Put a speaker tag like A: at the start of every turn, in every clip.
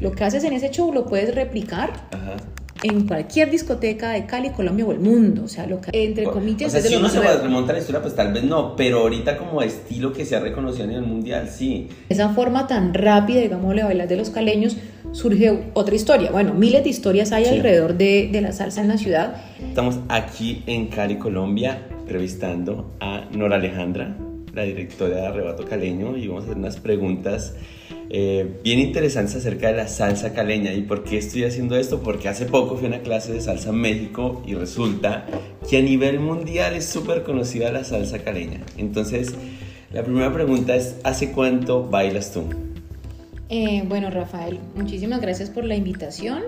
A: Lo que haces en ese show lo puedes replicar en cualquier discoteca de Cali, Colombia o el mundo. O sea, lo que, entre comillas,
B: o sea, si uno se remonta a la historia, pues tal vez no, pero ahorita como estilo que se ha reconocido a nivel mundial, sí.
A: Esa forma tan rápida, digamos, de bailar de los caleños, surge otra historia. Bueno, miles de historias hay alrededor de, de la salsa en la ciudad.
B: Estamos aquí en Cali, Colombia, entrevistando a Nora Alejandra, la directora de Arrebato Caleño, y vamos a hacer unas preguntas eh, bien interesantes acerca de la salsa caleña. ¿Y por qué estoy haciendo esto? Porque hace poco fui a una clase de salsa en México y resulta que a nivel mundial es súper conocida la salsa caleña. Entonces, la primera pregunta es, ¿hace cuánto bailas tú?
A: Eh, bueno, Rafael, muchísimas gracias por la invitación.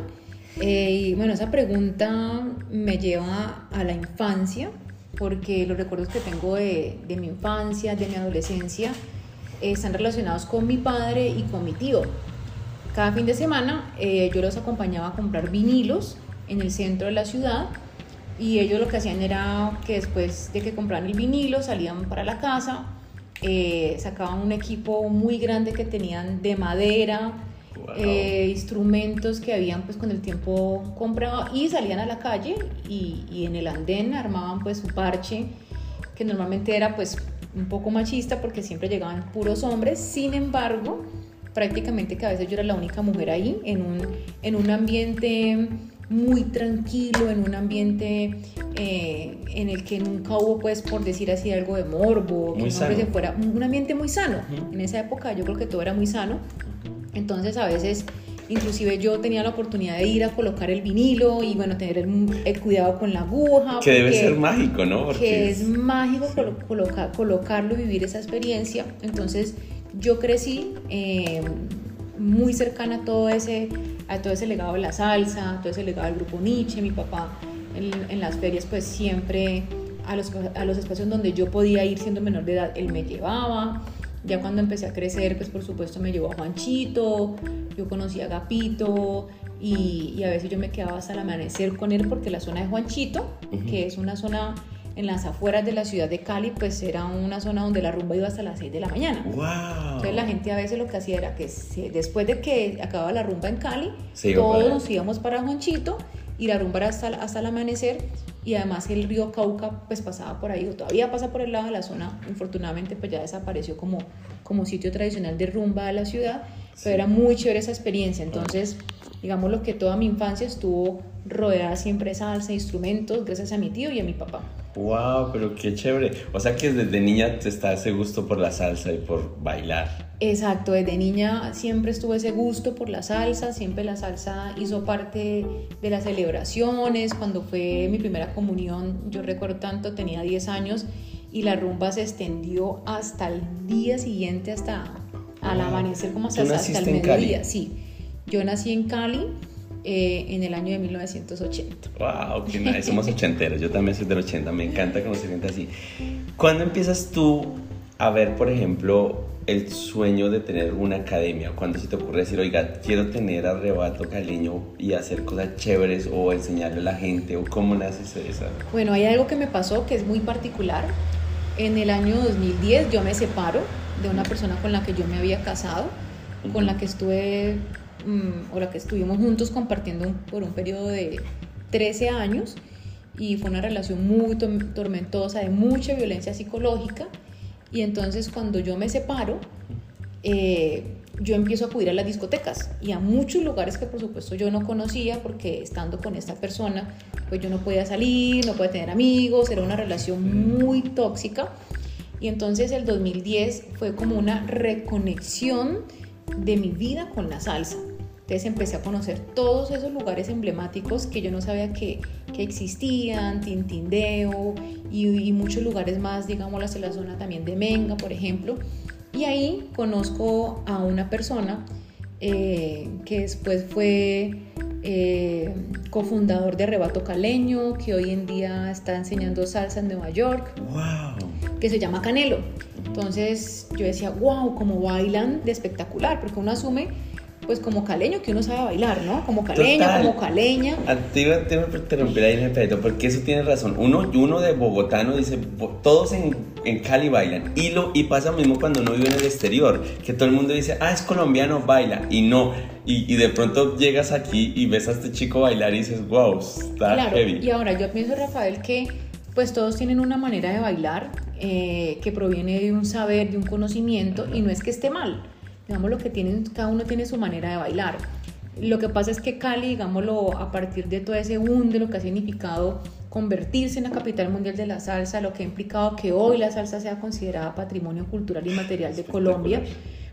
A: Eh, y bueno, esa pregunta me lleva a la infancia, porque los recuerdos que tengo de, de mi infancia, de mi adolescencia, están relacionados con mi padre y con mi tío. Cada fin de semana eh, yo los acompañaba a comprar vinilos en el centro de la ciudad y ellos lo que hacían era que después de que compraran el vinilo salían para la casa, eh, sacaban un equipo muy grande que tenían de madera, eh, instrumentos que habían pues con el tiempo comprado y salían a la calle y, y en el andén armaban pues su parche que normalmente era pues un poco machista porque siempre llegaban puros hombres, sin embargo, prácticamente que a veces yo era la única mujer ahí, en un, en un ambiente muy tranquilo, en un ambiente eh, en el que nunca hubo, pues, por decir así, algo de morbo, que se fuera, un ambiente muy sano. En esa época yo creo que todo era muy sano. Entonces a veces Inclusive yo tenía la oportunidad de ir a colocar el vinilo y bueno, tener el, cuidado con la aguja.
B: Que debe ser mágico, ¿no?
A: Que es mágico colocarlo y vivir esa experiencia. Entonces yo crecí eh, muy cercana a todo, ese, a todo ese legado de la salsa, a todo ese legado del grupo Nietzsche. Mi papá en, en las ferias pues siempre a los, a los espacios donde yo podía ir siendo menor de edad, él me llevaba. Ya cuando empecé a crecer, pues por supuesto me llevó a Juanchito, yo conocí a Gapito y, a veces yo me quedaba hasta el amanecer con él porque la zona de Juanchito, que es una zona en las afueras de la ciudad de Cali, pues era una zona donde la rumba iba hasta las 6 de la mañana.
B: Wow.
A: Entonces la gente a veces lo que hacía era que después de que acababa la rumba en Cali, todos nos íbamos para Juanchito y la rumba era hasta, hasta el amanecer y además el río Cauca pues pasaba por ahí o todavía pasa por el lado de la zona, infortunadamente pues ya desapareció como, como sitio tradicional de rumba de la ciudad, pero era muy chévere esa experiencia, entonces digamos lo que toda mi infancia estuvo rodeada siempre de salsa, instrumentos, gracias a mi tío y a mi papá.
B: Wow, pero qué chévere. O sea que desde niña te está ese gusto por la salsa y por bailar.
A: Exacto, desde niña siempre estuve ese gusto por la salsa, siempre la salsa hizo parte de las celebraciones. Cuando fue mi primera comunión, yo recuerdo tanto, tenía 10 años y la rumba se extendió hasta el día siguiente, hasta al amanecer, como hasta, hasta el mediodía. Sí, yo nací en Cali eh, en el año de 1980. ¡Wow!
B: Qué nice. Somos ochenteros. Yo también soy del 80. Me encanta conocer gente así. ¿Cuándo empiezas tú a ver, por ejemplo, el sueño de tener una academia? ¿Cuándo se te ocurre decir, oiga, quiero tener arrebato caleño y hacer cosas chéveres o enseñarle a la gente? ¿O cómo nace eso?
A: Bueno, hay algo que me pasó que es muy particular. En el año 2010 yo me separo de una persona con la que yo me había casado, con la que estuve Mm, o la que estuvimos juntos compartiendo por un periodo de 13 años y fue una relación muy tormentosa, de mucha violencia psicológica. Y entonces cuando yo me separo, eh, yo empiezo a acudir a las discotecas y a muchos lugares que por supuesto yo no conocía porque estando con esta persona, pues yo no podía salir, no podía tener amigos, era una relación muy tóxica. Y entonces el 2010 fue como una reconexión de mi vida con la salsa. Entonces empecé a conocer todos esos lugares emblemáticos que yo no sabía que, que existían, Tintindeo y, y, muchos lugares más, digamos, en la zona también de Menga, por ejemplo. Y ahí conozco a una persona eh, que después fue eh, cofundador de Arrebato Caleño, que hoy en día está enseñando salsa en Nueva York,
B: wow.
A: que se llama Canelo. Entonces yo decía, wow, cómo bailan de espectacular, porque uno asume pues como caleño que uno sabe bailar, ¿no? Como caleño, como caleña.
B: Te iba, a interrumpir ahí, Pedro, porque eso tiene razón. Uno, uno de bogotano dice, todos en, en, Cali bailan. Y, lo, y pasa lo mismo cuando uno vive en el exterior, que todo el mundo dice, ah, es colombiano, baila. Y no. Y, y de pronto llegas aquí y ves a este chico bailar y dices, wow, está
A: claro,
B: heavy.
A: Y ahora yo pienso, Rafael, que pues todos tienen una manera de bailar eh, que proviene de un saber, de un conocimiento, y no es que esté mal digamos lo que tienen, cada uno tiene su manera de bailar. Lo que pasa es que Cali, digámoslo, a partir de todo ese boom de lo que ha significado convertirse en la capital mundial de la salsa, lo que ha implicado que hoy la salsa sea considerada patrimonio cultural y material de Colombia,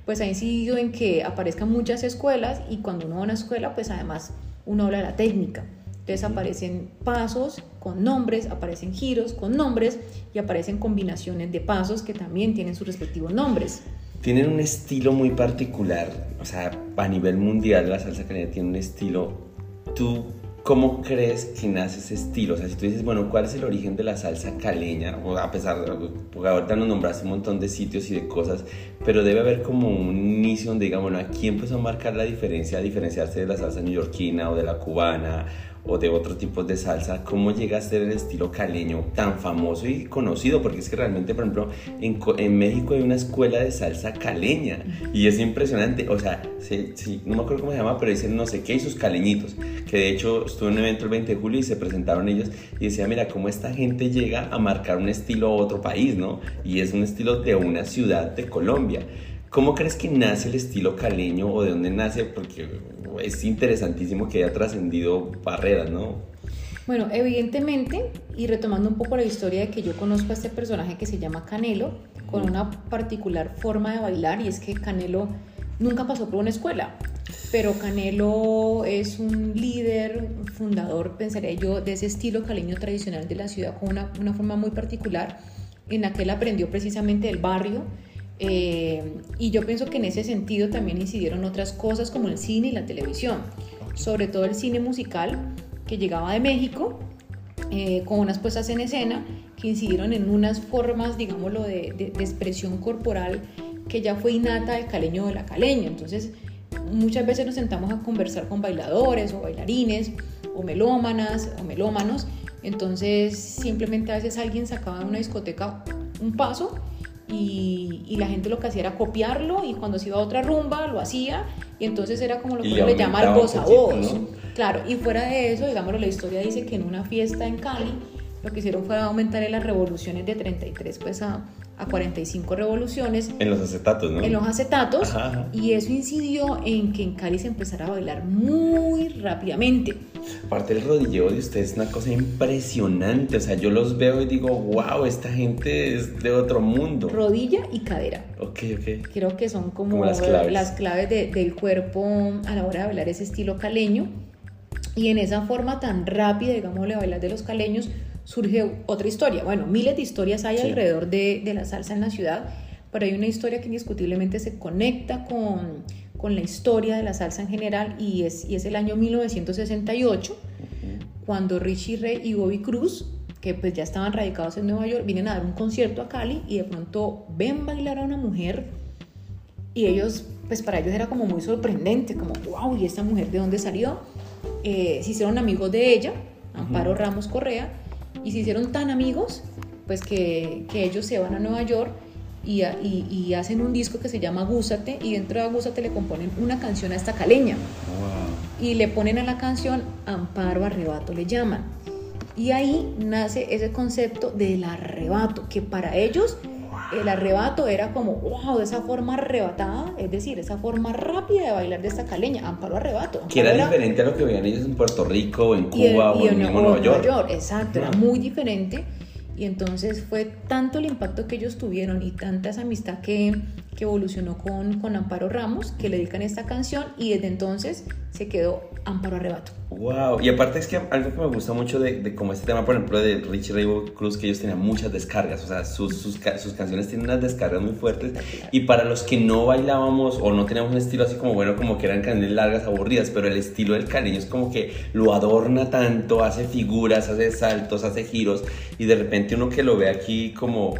A: pues ha incidido en que aparezcan muchas escuelas y cuando uno va a una escuela, pues además uno habla de la técnica. Entonces aparecen pasos con nombres, aparecen giros con nombres y aparecen combinaciones de pasos que también tienen sus respectivos nombres
B: tienen un estilo muy particular, o sea, a nivel mundial la salsa caleña tiene un estilo. ¿Tú cómo crees que nace ese estilo? O sea, si tú dices, bueno, ¿cuál es el origen de la salsa caleña? O a pesar de, porque ahorita nos nombraste un montón de sitios y de cosas, pero debe haber como un inicio donde digamos, bueno, aquí empezó a marcar la diferencia, a diferenciarse de la salsa neoyorquina o de la cubana o de otro tipo de salsa, ¿cómo llega a ser el estilo caleño tan famoso y conocido? Porque es que realmente, por ejemplo, en, en México hay una escuela de salsa caleña y es impresionante. O sea, sí, no me acuerdo cómo se llama, pero dicen no sé qué y sus caleñitos. Que de hecho estuve en un evento el 20 de julio y se presentaron ellos y decía, mira, cómo esta gente llega a marcar un estilo a otro país, ¿no? Y es un estilo de una ciudad de Colombia. ¿Cómo crees que nace el estilo caleño o de dónde nace? Porque es interesantísimo que haya trascendido barreras, ¿no?
A: Bueno, evidentemente, y retomando un poco la historia de que yo conozco a este personaje que se llama Canelo, con una particular forma de bailar, y es que Canelo nunca pasó por una escuela, pero Canelo es un líder, fundador, pensaría yo, de ese estilo caleño tradicional de la ciudad, con una, una forma muy particular, en la que él aprendió precisamente del barrio, eh, y yo pienso que en ese sentido también incidieron otras cosas como el cine y la televisión, sobre todo el cine musical que llegaba de México, eh, con unas puestas en escena que incidieron en unas formas, digámoslo, de, de, expresión corporal que ya fue innata del caleño de la caleña. Entonces, muchas veces nos sentamos a conversar con bailadores o bailarines o melómanas o melómanos. Entonces, simplemente a veces alguien sacaba de una discoteca un paso y, la gente lo que hacía era copiarlo y cuando se iba a otra rumba lo hacía y entonces era como lo que le llama el voz a voz. Claro, y fuera de eso, digamos, la historia dice que en una fiesta en Cali lo que hicieron fue aumentar las revoluciones de 33 pues a, a 45 revoluciones.
B: En los acetatos, ¿no?
A: En los acetatos. Y eso incidió en que en Cali se empezara a bailar muy rápidamente.
B: Aparte el rodilleo de ustedes es una cosa impresionante. O sea, yo los veo y digo, wow, esta gente es de otro mundo.
A: Rodilla y cadera.
B: Ok, ok.
A: Creo que son como, las claves, del cuerpo a la hora de bailar ese estilo caleño. Y en esa forma tan rápida, digamos, de bailar de los caleños, surge otra historia. Bueno, miles de historias hay alrededor de, de, la salsa en la ciudad, pero hay una historia que indiscutiblemente se conecta con, con la historia de la salsa en general y es, y es el año 1968, cuando Richie Ray y Bobby Cruz, que pues ya estaban radicados en Nueva York, vienen a dar un concierto a Cali y de pronto ven bailar a una mujer y ellos, pues para ellos era como muy sorprendente, como, wow, ¿y esta mujer de dónde salió? Eh, se hicieron amigos de ella, Amparo Ramos Correa, y se hicieron tan amigos, pues que, que ellos se van a Nueva York y, y, hacen un disco que se llama Gúsate y dentro de Gúsate le componen una canción a esta caleña. Y le ponen a la canción Amparo Arrebato, le llaman. Y ahí nace ese concepto del arrebato, que para ellos el arrebato era como, wow, de esa forma arrebatada, es decir, esa forma rápida de bailar de esta caleña, amparo arrebato.
B: que era, diferente a lo que veían ellos en Puerto Rico, en Cuba o en, Nueva York.
A: Exacto, era muy diferente. Y entonces fue tanto el impacto que ellos tuvieron y tanta esa amistad que, que evolucionó con, con Amparo Ramos que le dedican esta canción y desde entonces se quedó Amparo Arrebato.
B: Wow, y aparte es que algo que me gusta mucho de, de como este tema, por ejemplo, de Richie Ray Cruz, que ellos tenían muchas descargas, o sea, sus, sus, sus, canciones tienen unas descargas muy fuertes. Y para los que no bailábamos o no teníamos un estilo así como bueno, como que eran canciones largas, aburridas, pero el estilo del cariño es como que lo adorna tanto, hace figuras, hace saltos, hace giros, y de repente uno que lo ve aquí como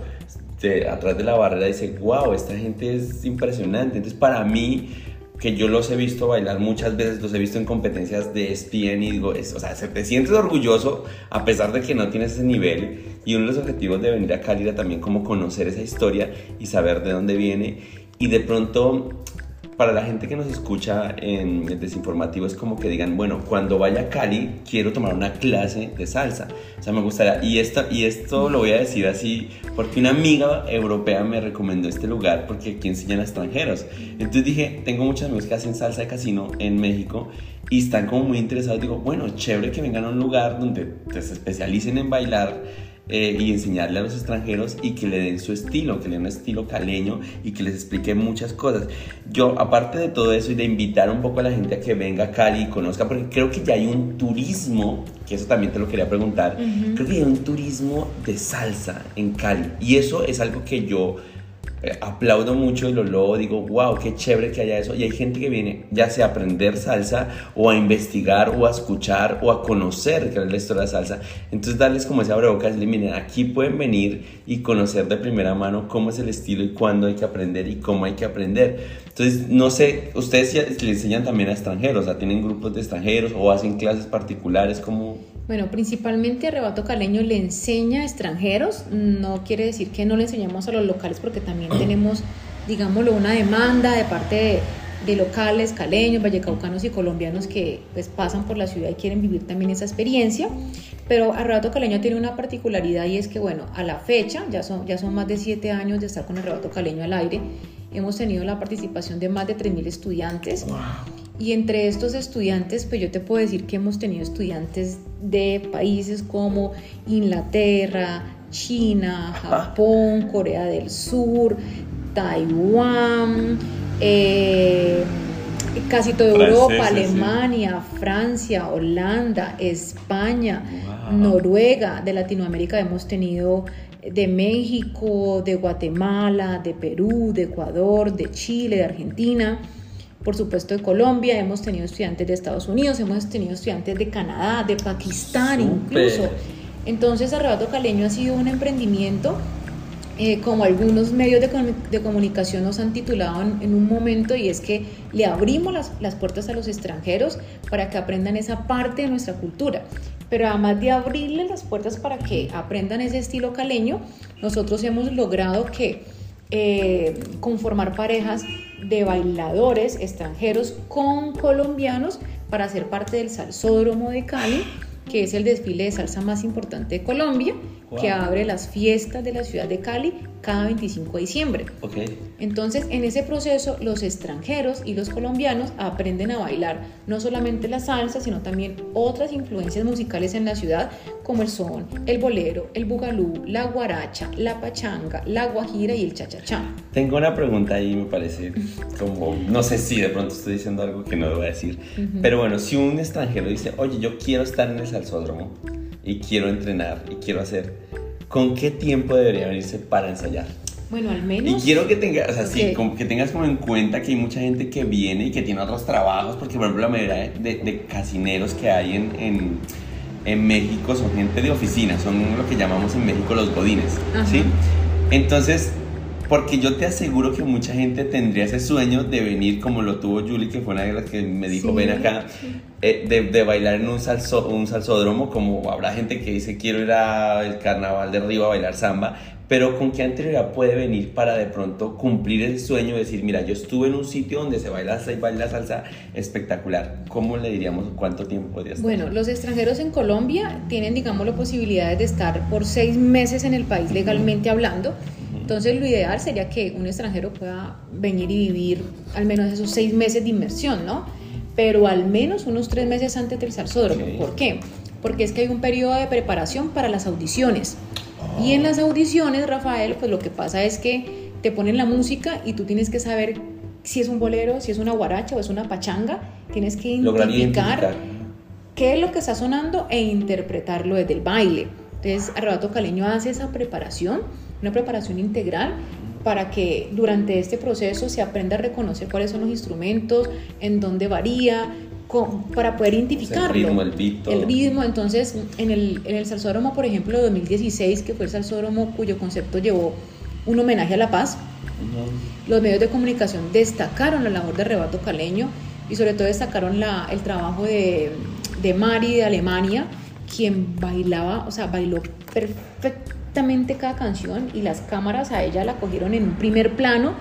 B: de, atrás de la barrera dice, wow, esta gente es impresionante. Entonces, para mí que yo los he visto bailar muchas veces, los he visto en competencias de ESPN y digo, o sea, te sientes orgulloso a pesar de que no tienes ese nivel y uno de los objetivos de venir a Cali era también como conocer esa historia y saber de dónde viene y de pronto para la gente que nos escucha en el desinformativo es como que digan, bueno, cuando vaya a Cali quiero tomar una clase de salsa. O sea, me gustaría, y esto, y esto lo voy a decir así, porque una amiga europea me recomendó este lugar porque aquí enseñan a extranjeros. Entonces dije, tengo muchos amigos que hacen salsa de casino en México y están como muy interesados. Digo, bueno, chévere que vengan a un lugar donde se especialicen en bailar eh, y enseñarle a los extranjeros y que le den su estilo, que le den un estilo caleño y que les explique muchas cosas. Yo, aparte de todo eso y de invitar un poco a la gente a que venga a Cali y conozca, porque creo que ya hay un turismo, que eso también te lo quería preguntar, creo que hay un turismo de salsa en Cali y eso es algo que yo eh, aplaudo mucho y lo luego digo, wow, qué chévere que haya eso. Y hay gente que viene ya sea a aprender salsa o a investigar o a escuchar o a conocer que es la historia de salsa. Entonces darles como ese abrebocas, miren, aquí pueden venir y conocer de primera mano cómo es el estilo y cuándo hay que aprender y cómo hay que aprender. Entonces, no sé, ustedes le enseñan también a extranjeros, o sea, tienen grupos de extranjeros o hacen clases particulares, como...
A: Bueno, principalmente Arrebato Caleño le enseña a extranjeros, no quiere decir que no le enseñamos a los locales porque también tenemos, digámoslo, una demanda de parte de, locales, caleños, vallecaucanos y colombianos que pues pasan por la ciudad y quieren vivir también esa experiencia. Pero Arrebato Caleño tiene una particularidad y es que, bueno, a la fecha, ya son, ya son más de siete años de estar con Arrebato Caleño al aire, hemos tenido la participación de más de 3.000 estudiantes. Y entre estos estudiantes, pues yo te puedo decir que hemos tenido estudiantes de países como Inglaterra, China, Japón, Corea del Sur, Taiwán, eh, casi toda Europa, Alemania, Francia, Holanda, España, Noruega, de Latinoamérica hemos tenido de México, de Guatemala, de Perú, de Ecuador, de Chile, de Argentina por supuesto de Colombia, hemos tenido estudiantes de Estados Unidos, hemos tenido estudiantes de Canadá, de Pakistán incluso. Entonces Arrebato Caleño ha sido un emprendimiento, eh, como algunos medios de, comunicación nos han titulado en, un momento, y es que le abrimos las, las puertas a los extranjeros para que aprendan esa parte de nuestra cultura. Pero además de abrirles las puertas para que aprendan ese estilo caleño, nosotros hemos logrado que eh, conformar parejas de bailadores extranjeros con colombianos para ser parte del Salsódromo de Cali, que es el desfile de salsa más importante de Colombia que abre las fiestas de la ciudad de Cali cada 25 de diciembre.
B: Okay.
A: Entonces, en ese proceso, los extranjeros y los colombianos aprenden a bailar no solamente la salsa, sino también otras influencias musicales en la ciudad, como el son, el bolero, el bugalú, la guaracha, la pachanga, la guajira y el cha-cha-cha.
B: Tengo una pregunta ahí, me parece como, no sé si de pronto estoy diciendo algo que no debo decir, pero bueno, si un extranjero dice, oye, yo quiero estar en el salsódromo, y quiero entrenar y quiero hacer, ¿con qué tiempo debería venirse para ensayar?
A: Bueno, al menos.
B: Y quiero que tengas, o sea, sí, que tengas como en cuenta que hay mucha gente que viene y que tiene otros trabajos, porque por ejemplo la mayoría de, de casineros que hay en, en, en, México son gente de oficina, son lo que llamamos en México los godines, ¿sí? Entonces, porque yo te aseguro que mucha gente tendría ese sueño de venir como lo tuvo Julie, que fue una de las que me dijo, ven acá, eh, de, bailar en un, salso, un salsódromo, como habrá gente que dice, quiero ir al carnaval de Río a bailar samba, pero ¿con qué anterioridad puede venir para de pronto cumplir el sueño de decir, mira, yo estuve en un sitio donde se baila, se baila salsa espectacular? ¿Cómo le diríamos cuánto tiempo podría estar?
A: Bueno, los extranjeros en Colombia tienen, digamos, la posibilidad de estar por seis meses en el país legalmente hablando entonces lo ideal sería que un extranjero pueda venir y vivir al menos esos seis meses de inmersión, ¿no? Pero al menos unos tres meses antes del salsódromo. ¿Por qué? Porque es que hay un periodo de preparación para las audiciones. Y en las audiciones, Rafael, pues lo que pasa es que te ponen la música y tú tienes que saber si es un bolero, si es una guaracha o es una pachanga. Tienes que identificar, identificar. qué es lo que está sonando e interpretarlo desde el baile. Entonces, Arrebato Caleño hace esa preparación una preparación integral para que durante este proceso se aprenda a reconocer cuáles son los instrumentos, en dónde varía, para poder identificarlo.
B: El ritmo, el beat,
A: El ritmo, entonces en el, en el Salsódromo, por ejemplo, de 2016, que fue el Salsódromo cuyo concepto llevó un homenaje a la paz, Los medios de comunicación destacaron la labor de Rebato Caleño y sobre todo destacaron la, el trabajo de, de Mari de Alemania, quien bailaba, o sea, bailó cada canción y las cámaras a ella la cogieron en un primer plano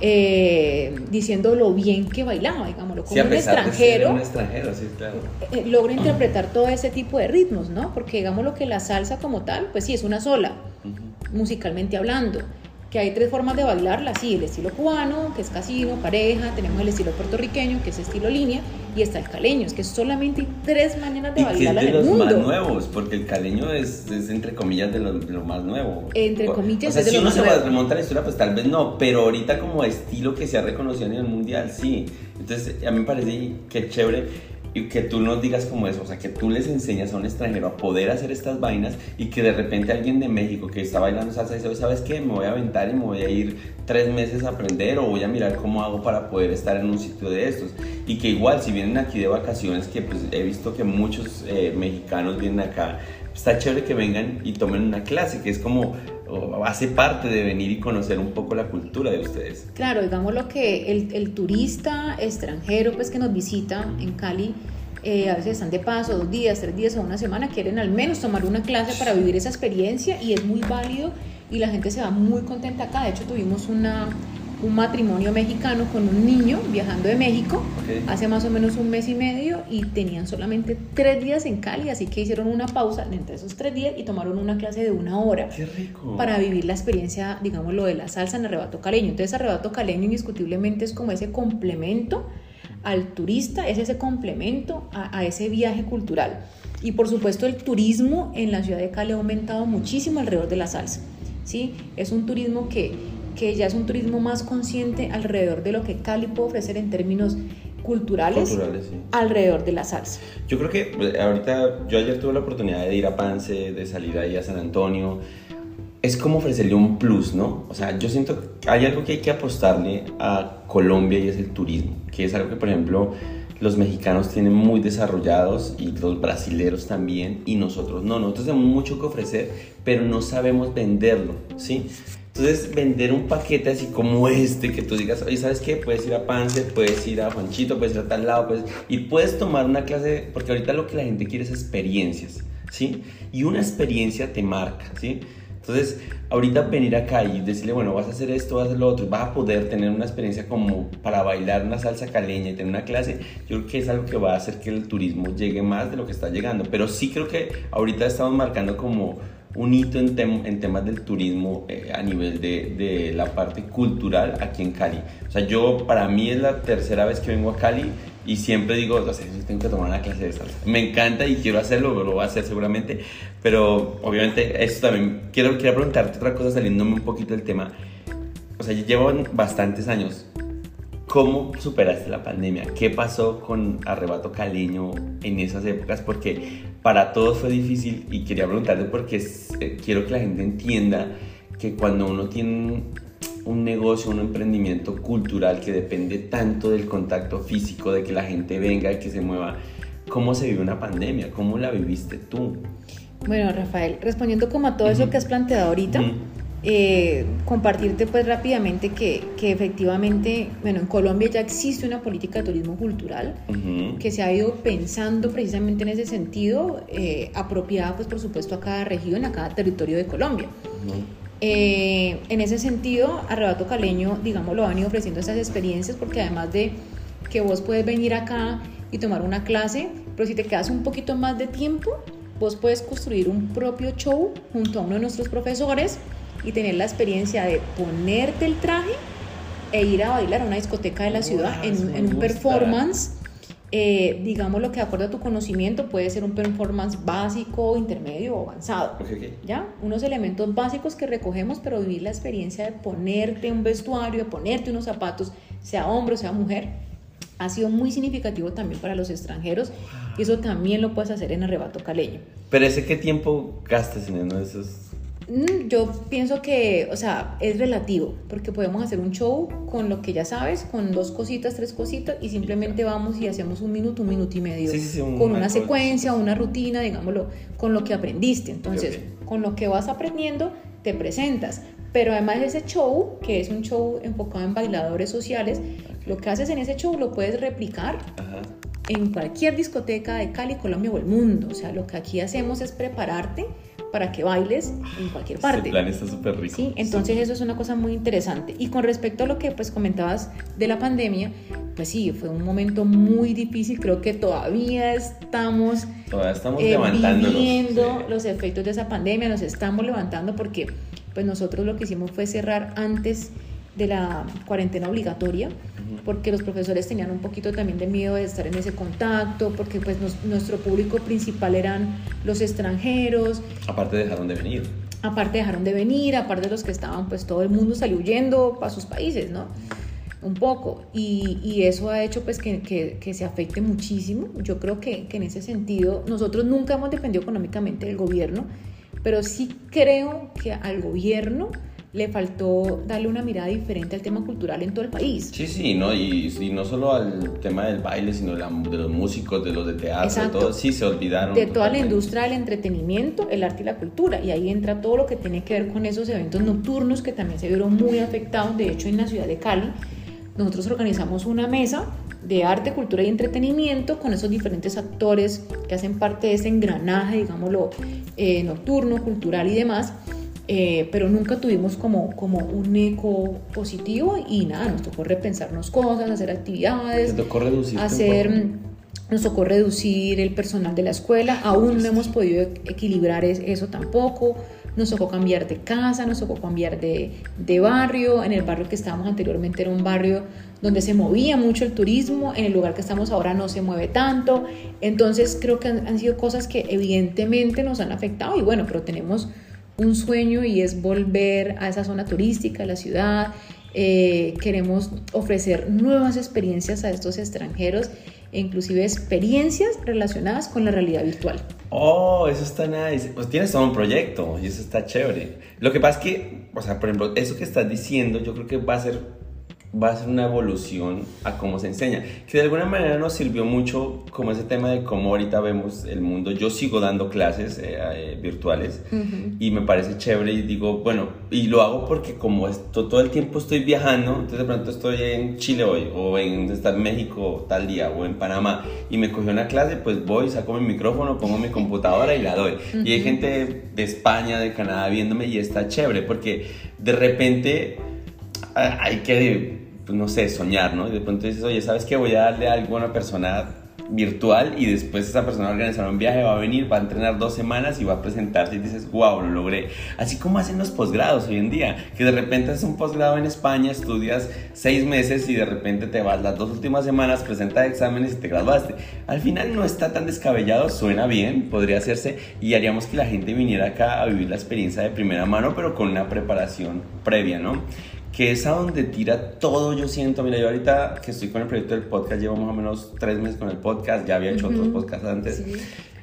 A: eh, diciendo lo bien que bailaba, digámoslo, como un extranjero,
B: un extranjero sí, claro.
A: Eh, logra interpretar todo ese tipo de ritmos, ¿no? Porque digamos lo que la salsa como tal, pues sí, es una sola, musicalmente hablando que hay tres formas de bailarla, sí, el estilo cubano, que es casino, pareja, tenemos el estilo puertorriqueño, que es estilo línea, y está el caleño, es que solamente tres maneras de bailarla
B: en
A: el
B: mundo.
A: más
B: nuevos, porque el caleño es, es entre comillas de lo, más nuevo.
A: Entre comillas,
B: o sea, si uno se remonta a la historia, pues tal vez no, pero ahorita como estilo que se ha reconocido a nivel mundial, sí. Entonces, a mí me parece que chévere y que tú nos digas como eso, o sea, que tú les enseñas a un extranjero a poder hacer estas vainas y que de repente alguien de México que está bailando salsa dice, ¿sabes qué? Me voy a aventar y me voy a ir tres meses a aprender o voy a mirar cómo hago para poder estar en un sitio de estos. Y que igual, si vienen aquí de vacaciones, que pues he visto que muchos eh, mexicanos vienen acá, está chévere que vengan y tomen una clase, que es como hace parte de venir y conocer un poco la cultura de ustedes.
A: Claro, digamos lo que el, el turista extranjero pues que nos visita en Cali, eh, a veces están de paso, dos días, tres días o una semana, quieren al menos tomar una clase para vivir esa experiencia y es muy válido y la gente se va muy contenta acá. De hecho, tuvimos una, un matrimonio mexicano con un niño viajando de México hace más o menos un mes y medio y tenían solamente tres días en Cali, así que hicieron una pausa entre esos tres días y tomaron una clase de una hora para vivir la experiencia, digamos, lo de la salsa en arrebato caleño. Entonces, arrebato caleño indiscutiblemente es como ese complemento al turista, es ese complemento a, a ese viaje cultural. Y por supuesto el turismo en la ciudad de Cali ha aumentado muchísimo alrededor de la salsa. ¿sí? Es un turismo que que ya es un turismo más consciente alrededor de lo que Cali puede ofrecer en términos culturales, alrededor de la salsa.
B: Yo creo que pues, ahorita, yo ayer tuve la oportunidad de ir a Pance, de salir ahí a San Antonio. Es como ofrecerle un plus, ¿no? O sea, yo siento que hay algo que hay que apostarle a Colombia y es el turismo, que es algo que, por ejemplo, los mexicanos tienen muy desarrollados y los brasileros también y nosotros no, nosotros tenemos mucho que ofrecer, pero no sabemos venderlo, ¿sí? Entonces, vender un paquete así como este, que tú digas, oye, ¿sabes qué? Puedes ir a Pance, puedes ir a Juanchito, puedes ir a tal lado, pues, y puedes tomar una clase, porque ahorita lo que la gente quiere es experiencias, ¿sí? Y una experiencia te marca, ¿sí? Entonces, ahorita venir acá y decirle, bueno, vas a hacer esto, vas a hacer lo otro, vas a poder tener una experiencia como para bailar una salsa caleña y tener una clase, yo creo que es algo que va a hacer que el turismo llegue más de lo que está llegando. Pero sí creo que ahorita estamos marcando como un hito en, en temas del turismo eh, a nivel de, de, la parte cultural aquí en Cali. O sea, yo para mí es la tercera vez que vengo a Cali y siempre digo, o sea, tengo que tomar una clase de salsa. Me encanta y quiero hacerlo, lo voy a hacer seguramente, pero obviamente esto también, quiero, quiero preguntarte otra cosa saliéndome un poquito del tema. O sea, llevo bastantes años ¿Cómo superaste la pandemia? ¿Qué pasó con Arrebato Caleño en esas épocas? Porque para todos fue difícil y quería preguntarte porque eh, quiero que la gente entienda que cuando uno tiene un negocio, un emprendimiento cultural que depende tanto del contacto físico, de que la gente venga y que se mueva, ¿cómo se vive una pandemia? ¿Cómo la viviste tú?
A: Bueno, Rafael, respondiendo como a todo eso que has planteado ahorita, eh, compartirte pues rápidamente que, que, efectivamente, bueno, en Colombia ya existe una política de turismo cultural que se ha ido pensando precisamente en ese sentido, eh, apropiada pues por supuesto a cada región, a cada territorio de Colombia. Eh, en ese sentido, Arrebato Caleño, digamos, lo han ido ofreciendo esas experiencias porque además de que vos puedes venir acá y tomar una clase, pero si te quedas un poquito más de tiempo, vos puedes construir un propio show junto a uno de nuestros profesores y tener la experiencia de ponerte el traje e ir a bailar a una discoteca de la ciudad en, en, un performance, eh, digamos lo que de acuerdo a tu conocimiento puede ser un performance básico, intermedio o avanzado. ¿Ya? Unos elementos básicos que recogemos, pero vivir la experiencia de ponerte un vestuario, de ponerte unos zapatos, sea hombre o sea mujer, ha sido muy significativo también para los extranjeros y eso también lo puedes hacer en arrebato caleño.
B: Pero ese qué tiempo gastas en esos
A: Mm, yo pienso que, o sea, es relativo, porque podemos hacer un show con lo que ya sabes, con dos cositas, tres cositas, y simplemente vamos y hacemos un minuto, un minuto y medio, con una secuencia, una rutina, digámoslo, con lo que aprendiste. Entonces, con lo que vas aprendiendo, te presentas. Pero además de ese show, que es un show enfocado en bailadores sociales, lo que haces en ese show lo puedes replicar en cualquier discoteca de Cali, Colombia o el mundo. O sea, lo que aquí hacemos es prepararte para que bailes en cualquier parte. Este
B: plan está súper rico.
A: Sí, entonces eso es una cosa muy interesante. Y con respecto a lo que pues comentabas de la pandemia, pues sí, fue un momento muy difícil. Creo que todavía estamos,
B: todavía estamos eh, viviendo
A: los efectos de esa pandemia, nos estamos levantando porque pues nosotros lo que hicimos fue cerrar antes de la cuarentena obligatoria, porque los profesores tenían un poquito también de miedo de estar en ese contacto, porque pues nuestro público principal eran los extranjeros.
B: Aparte dejaron de venir.
A: Aparte dejaron de venir, aparte de los que estaban, pues todo el mundo salió huyendo para sus países, ¿no? Un poco. Y, y eso ha hecho pues que, que, que, se afecte muchísimo. Yo creo que, que en ese sentido nosotros nunca hemos dependido económicamente del gobierno, pero sí creo que al gobierno le faltó darle una mirada diferente al tema cultural en todo el país.
B: Sí, sí, ¿no? Y, y no solo al tema del baile, sino de, los músicos, de los de teatro, de todo, sí se olvidaron.
A: De toda la industria del entretenimiento, el arte y la cultura. Y ahí entra todo lo que tiene que ver con esos eventos nocturnos que también se vieron muy afectados. De hecho, en la ciudad de Cali, nosotros organizamos una mesa de arte, cultura y entretenimiento con esos diferentes actores que hacen parte de ese engranaje, digámoslo, eh, nocturno, cultural y demás eh, pero nunca tuvimos como, como un eco positivo y nada, nos tocó repensarnos cosas, hacer actividades.
B: Nos tocó reducir.
A: Hacer, nos tocó reducir el personal de la escuela, aún no hemos podido equilibrar eso tampoco. Nos tocó cambiar de casa, nos tocó cambiar de, de barrio. En el barrio que estábamos anteriormente era un barrio donde se movía mucho el turismo, en el lugar que estamos ahora no se mueve tanto. Entonces creo que han, han sido cosas que evidentemente nos han afectado y bueno, pero tenemos un sueño y es volver a esa zona turística de la ciudad. Eh, queremos ofrecer nuevas experiencias a estos extranjeros e inclusive experiencias relacionadas con la realidad virtual.
B: Oh, eso está nice. Pues tienes todo un proyecto y eso está chévere. Lo que pasa es que, o sea, por ejemplo, eso que estás diciendo, yo creo que va a ser va a ser una evolución a cómo se enseña, que de alguna manera nos sirvió mucho como ese tema de cómo ahorita vemos el mundo. Yo sigo dando clases eh, eh, virtuales y me parece chévere y digo, bueno, y lo hago porque como esto, todo el tiempo estoy viajando, entonces de pronto estoy en Chile hoy o en, en México tal día o en Panamá y me cogió una clase, pues voy, saco mi micrófono, pongo mi computadora y la doy. Y hay gente de España, de Canadá viéndome y está chévere porque de repente ah, hay que pues, no sé, soñar, ¿no? Y de pronto dices, oye, ¿sabes qué? Voy a darle a una persona virtual y después esa persona va a organizar un viaje, va a venir, va a entrenar dos semanas y va a presentarse y dices, wow, lo logré. Así como hacen los posgrados hoy en día, que de repente haces un posgrado en España, estudias seis meses y de repente te vas las dos últimas semanas, presentas exámenes y te graduaste. Al final no está tan descabellado, suena bien, podría hacerse y haríamos que la gente viniera acá a vivir la experiencia de primera mano, pero con una preparación previa, ¿no? Que es a donde tira todo, yo siento. Mira, yo ahorita que estoy con el proyecto del podcast, llevo más o menos tres meses con el podcast, ya había hecho otros podcasts antes.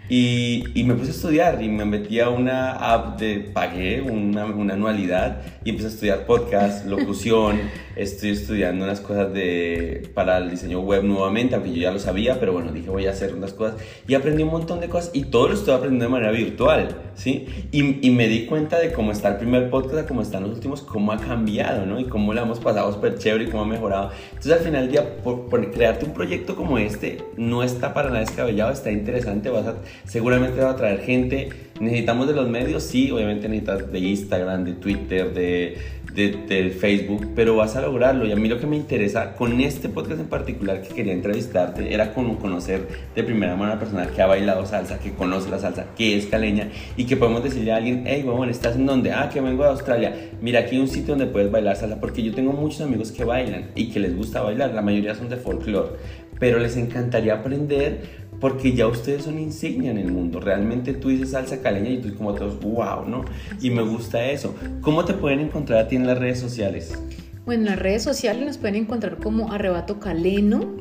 B: Y, y, me puse a estudiar y me metí a una app de, pagué una, una anualidad y empecé a estudiar podcast, locución, estoy estudiando unas cosas de, para el diseño web nuevamente, aunque yo ya lo sabía, pero bueno, dije voy a hacer unas cosas y aprendí un montón de cosas y todo lo estoy aprendiendo de manera virtual, ¿sí? Y, y me di cuenta de cómo está el primer podcast, cómo están los últimos, cómo ha cambiado, ¿no? Y cómo lo hemos pasado súper chévere y cómo ha mejorado. Entonces al final del día, por, por crearte un proyecto como este, no está para nada descabellado, está interesante, vas a seguramente va a traer gente. Necesitamos de los medios, sí, obviamente necesitas de Instagram, de Twitter, de, del Facebook, pero vas a lograrlo. Y a mí lo que me interesa con este podcast en particular que quería entrevistarte era como conocer de primera mano a una persona que ha bailado salsa, que conoce la salsa, que es caleña y que podemos decirle a alguien, hey, bueno, ¿estás en dónde? Ah, que vengo de Australia. Mira, aquí hay un sitio donde puedes bailar salsa, porque yo tengo muchos amigos que bailan y que les gusta bailar, la mayoría son de folclore, pero les encantaría aprender porque ya ustedes son insignia en el mundo. Realmente tú dices salsa caleña y tú como todos, wow, ¿no? Y me gusta eso. ¿Cómo te pueden encontrar a ti en las redes sociales?
A: Bueno, en las redes sociales nos pueden encontrar como Arrebato Caleno.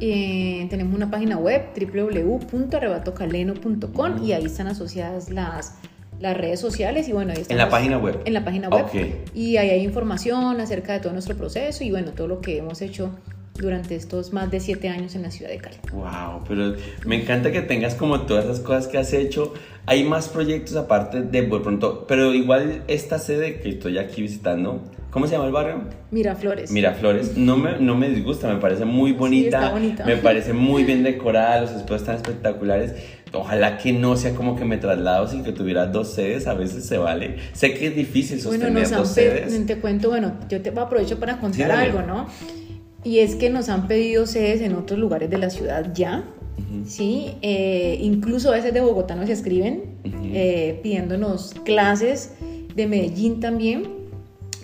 A: Eh, tenemos una página web www.arrebatocaleno.com y ahí están asociadas las, las redes sociales y bueno, ahí
B: En la página web.
A: En la página web. Y ahí hay información acerca de todo nuestro proceso y bueno, todo lo que hemos hecho durante estos más de siete años en la ciudad de Cali.
B: Wow, pero me encanta que tengas como todas esas cosas que has hecho hay más proyectos aparte de por pronto, pero igual esta sede que estoy aquí visitando, ¿cómo se llama el barrio?
A: Miraflores.
B: Miraflores, no me, no me disgusta, me parece muy bonita,
A: está bonita.
B: me parece muy bien decorada, los espacios están espectaculares. Ojalá que no sea como que me traslado sin que tuviera dos sedes, a veces se vale. Sé que es difícil sostener
A: bueno, han
B: dos sedes.
A: Te cuento, bueno, yo te aprovecho para contar
B: Sí,
A: algo, ¿no? Y es que nos han pedido sedes en otros lugares de la ciudad ya, ¿sí? Eh, incluso a veces de Bogotá nos escriben
B: Ujú.
A: eh, pidiéndonos clases, de Medellín también,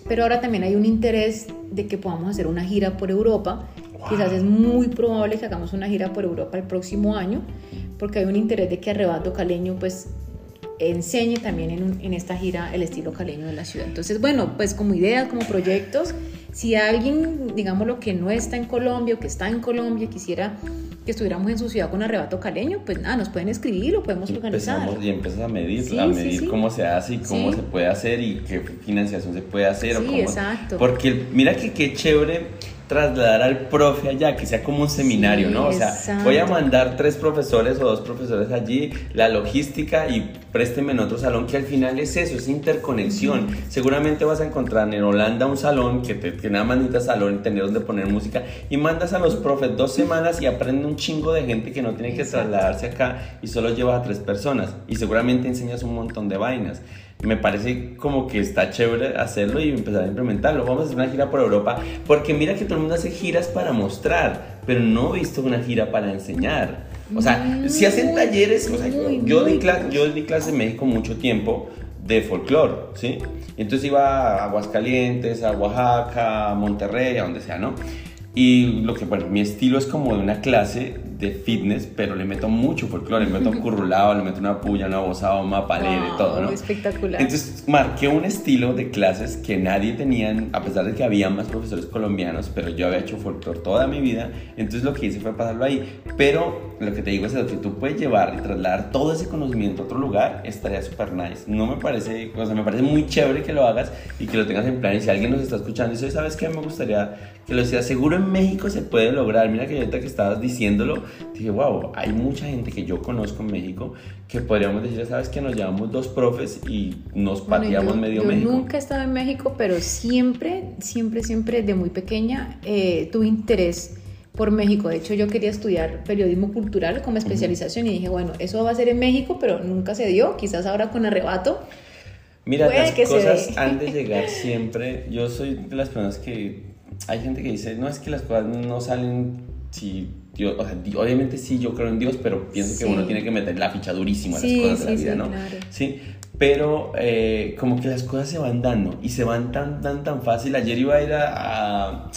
A: pero ahora también hay un interés de que podamos hacer una gira por Europa. Quizás es muy probable que hagamos una gira por Europa el próximo año, porque hay un interés de que Arrebato Caleño pues enseñe también en, en esta gira el estilo caleño de la ciudad. Entonces, bueno, pues como ideas, como proyectos, si alguien, digamos lo que no está en Colombia o que está en Colombia quisiera que estuviéramos en su ciudad con Arrebato Caleño, pues nada, nos pueden escribir, lo podemos organizar.
B: Y empiezas a medir,
A: Sí,
B: a medir
A: sí.
B: cómo se hace y cómo se puede hacer y qué financiación se puede hacer. o
A: Sí,
B: cómo-
A: exacto.
B: Porque mira que qué chévere trasladar al profe allá, que sea como un seminario,
A: Sí,
B: ¿no? O sea,
A: exacto.
B: voy a mandar tres profesores o dos profesores allí, la logística y présteme en otro salón, que al final es eso, es interconexión. Seguramente vas a encontrar en Holanda un salón que, te, que nada más necesitas salón y tener donde poner música y mandas a los profes dos semanas y aprende un chingo de gente que no tiene que
A: Exacto.
B: trasladarse acá y solo llevas a tres personas y seguramente enseñas un montón de vainas. Me parece como que está chévere hacerlo y empezar a implementarlo. Vamos a hacer una gira por Europa porque mira que todo el mundo hace giras para mostrar, pero no he visto una gira para enseñar. O sea, si hacen talleres, o sea,
A: muy,
B: yo, di
A: muy
B: cla- yo di clases en México mucho tiempo de folclore, ¿sí? Entonces iba a Aguascalientes, a Oaxaca, a Monterrey, a donde sea, ¿no? Y lo que, bueno, mi estilo es como de una clase de fitness, pero le meto mucho folclore, le meto un currulado, le meto una puya, una bozada, un mapalé, de
A: Wow,
B: todo, ¿no?
A: espectacular.
B: Entonces marqué un estilo de clases que nadie tenía, a pesar de que había más profesores colombianos, pero yo había hecho folclore toda mi vida, entonces lo que hice fue pasarlo ahí. Pero lo que te digo es que tú puedes llevar y trasladar todo ese conocimiento a otro lugar, estaría súper nice. No me parece, o sea, me parece muy chévere que lo hagas y que lo tengas en plan. Y si alguien nos está escuchando y dice, ¿sabes qué? Me gustaría que lo hiciera. Seguro en México se puede lograr. Mira que ahorita que estabas diciéndolo, dije, wow, hay mucha gente que yo conozco en México que podríamos decir, ¿sabes qué? Nos llevamos dos profes y nos
A: Bueno,
B: pateamos
A: yo,
B: medio
A: yo
B: México.
A: nunca he estado en México, pero siempre, siempre, siempre, de muy pequeña, eh, tuve interés por México. De hecho, yo quería estudiar periodismo cultural como especialización y dije, bueno, eso va a ser en México, pero nunca se dio. Quizás ahora con arrebato.
B: Mira,
A: Puede
B: las
A: que
B: cosas han de llegar siempre. Yo soy de las personas que. Hay gente que dice, no es que las cosas no salen si Dios. O sea, di- obviamente sí, yo creo en Dios, pero pienso que uno tiene que meter la ficha durísimo a las
A: Sí,
B: cosas de la vida, ¿no?
A: claro.
B: Sí, pero eh, como que las cosas se van dando y se van tan, tan, tan fácil. Ayer iba a ir a. a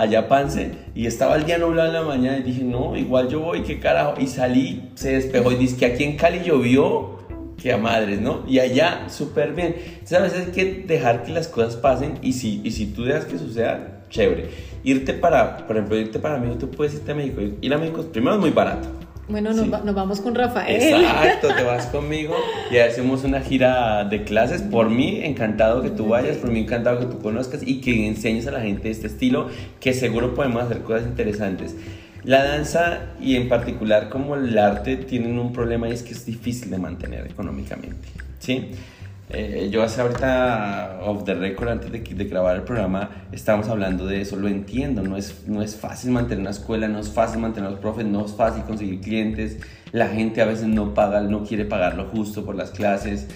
B: a Yapance y estaba el día nublado en la mañana y dije, no, igual yo voy, qué carajo. Y salí, se despejó y dice que aquí en Cali llovió, que a madres, ¿no? Y allá súper bien. Entonces a veces hay que dejar que las cosas pasen y si, y si tú dejas que suceda, chévere. Irte para, por ejemplo, irte para México, tú puedes irte a México. Ir a México primero es muy barato.
A: Bueno, nos,
B: Sí.
A: va- nos vamos con Rafael.
B: Exacto, te vas conmigo y hacemos una gira de clases. Por mí, encantado que tú vayas, por mí, encantado que tú conozcas y que enseñes a la gente este estilo, que seguro podemos hacer cosas interesantes. La danza y en particular como el arte tienen un problema y es que es difícil de mantener económicamente, ¿sí? Eh, yo hace ahorita, off the record, antes de, grabar el programa, estábamos hablando de eso, lo entiendo, no es, no es fácil mantener una escuela, no es fácil mantener los profes, no es fácil conseguir clientes, la gente a veces no paga, no quiere pagar lo justo por las clases,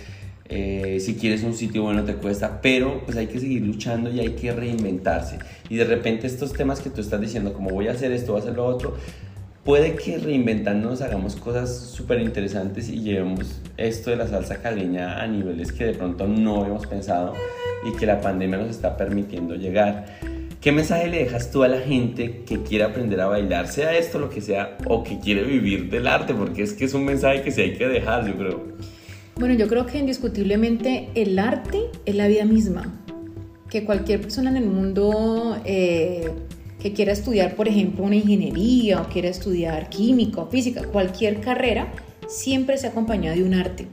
B: eh, si quieres un sitio bueno te cuesta, pero pues hay que seguir luchando y hay que reinventarse. Y de repente estos temas que tú estestás diciendo, como voy a hacer esto, voy a hacer lo otro, puede que reinventándonos hagamos cosas súper interesantes y llevemos esto de la salsa caleña a niveles que de pronto no habíamos pensado y que la pandemia nos está permitiendo llegar. ¿Qué mensaje le dejas tú a la gente que quiere aprender a bailar, sea esto lo que sea, o que quiere vivir del arte? Porque es que es un mensaje que sí hay que dejar, yo creo.
A: Bueno, yo creo que indiscutiblemente el arte es la vida misma. Que cualquier persona en el mundo eh, que quiera estudiar, por ejemplo, una ingeniería o quiera estudiar química o física, cualquier carrera, siempre se acompaña de un arte.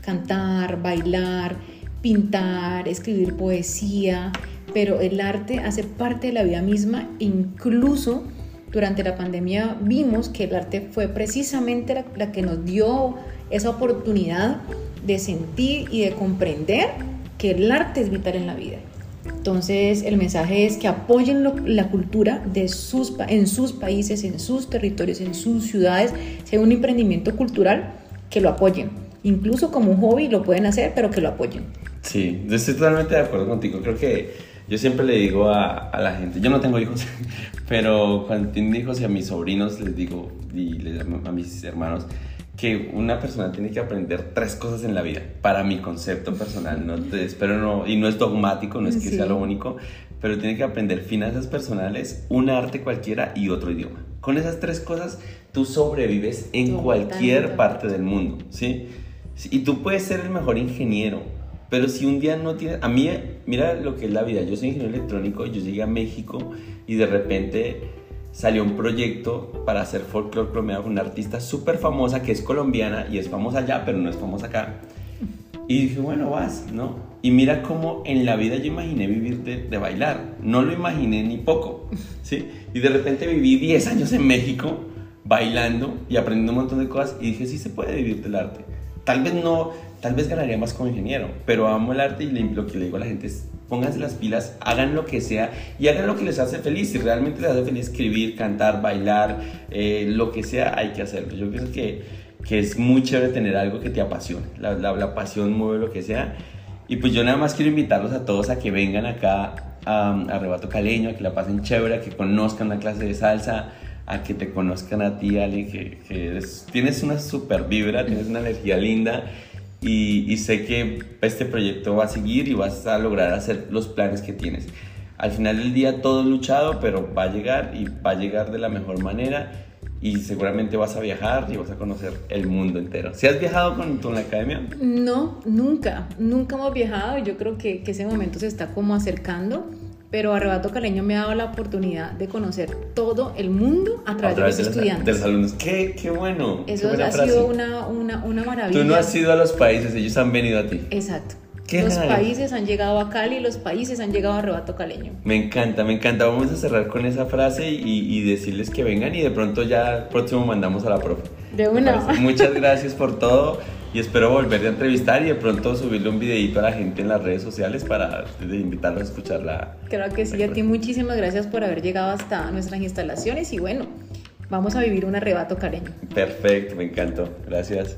A: Cantar, bailar, pintar, escribir poesía, pero el arte hace parte de la vida misma, incluso durante la pandemia vimos que el arte fue precisamente la, la que nos dio esa oportunidad de sentir y de comprender que el arte es vital en la vida. Entonces el mensaje es que apoyen la cultura de sus, en sus países, en sus territorios, en sus ciudades, sea un emprendimiento cultural, que lo apoyen. Incluso como un hobby lo pueden hacer, pero que lo apoyen.
B: Sí, yo estoy totalmente de acuerdo contigo. Creo que yo siempre le digo a, a la gente, yo no tengo hijos, pero cuando tengo hijos y a mis sobrinos les digo, y a mis hermanos, que una persona tiene que aprender tres cosas en la vida, para mi concepto personal, no espero no, y no es dogmático, no es que sea lo único, pero tiene que aprender finanzas personales, un arte cualquiera y otro idioma. Con esas tres cosas tú sobrevives en cualquier parte del mundo, ¿sí? Y tú puedes ser el mejor ingeniero, pero si un día no tienes... A mí, mira lo que es la vida, yo soy ingeniero electrónico, yo llegué a México y de repente salió un proyecto para hacer folclore colombiano con una artista súper famosa que es colombiana y es famosa allá, pero no es famosa acá. Y dije, bueno, vas, ¿no? Y mira cómo en la vida yo imaginé vivir de, bailar. No lo imaginé ni poco, ¿sí? Y de repente viví 10 años en México bailando y aprendiendo un montón de cosas y dije, sí se puede vivir del arte. Tal vez no, tal vez ganaría más como ingeniero, pero amo el arte y lo que le digo a la gente es, pónganse las pilas, hagan lo que sea y hagan lo que les hace feliz. Si realmente les hace feliz escribir, cantar, bailar, eh, lo que sea, hay que hacerlo. Yo pienso que, que es muy chévere tener algo que te apasione. La, la, pasión mueve lo que sea. Y pues yo nada más quiero invitarlos a todos a que vengan acá a, a Rebato Caleño, a que la pasen chévere, a que conozcan una clase de salsa, a que te conozcan a ti, Ali, que, que tienes una super vibra, tienes una energía linda y, sé que este proyecto va a seguir y vas a lograr hacer los planes que tienes. Al final del día todo es luchado, pero va a llegar y va a llegar de la mejor manera y seguramente vas a viajar y vas a conocer el mundo entero. ¿Si has viajado con, con la academia?
A: No, nunca, nunca hemos viajado y yo creo que, que ese momento se está como acercando pero Arrebato Caleño me ha dado la oportunidad de conocer todo el mundo a través, de los estudiantes.
B: de los alumnos. ¡Qué, qué bueno!
A: Eso ha sido una, una, una, maravilla.
B: Tú no has ido a los países, ellos han venido a ti.
A: Exacto. los países han llegado a Cali, los países han llegado a Arrebato Caleño.
B: Me encanta, me encanta. Vamos a cerrar con esa frase y, y decirles que vengan y de pronto ya próximo mandamos a la profe.
A: De una.
B: Muchas gracias por todo y espero volver a entrevistar y de pronto subirle un videito a la gente en las redes sociales para invitarlos a escucharla.
A: Creo que sí, a ti muchísimas gracias por haber llegado hasta nuestras instalaciones y bueno, vamos a vivir un arrebato careño.
B: Perfecto, me encantó. Gracias.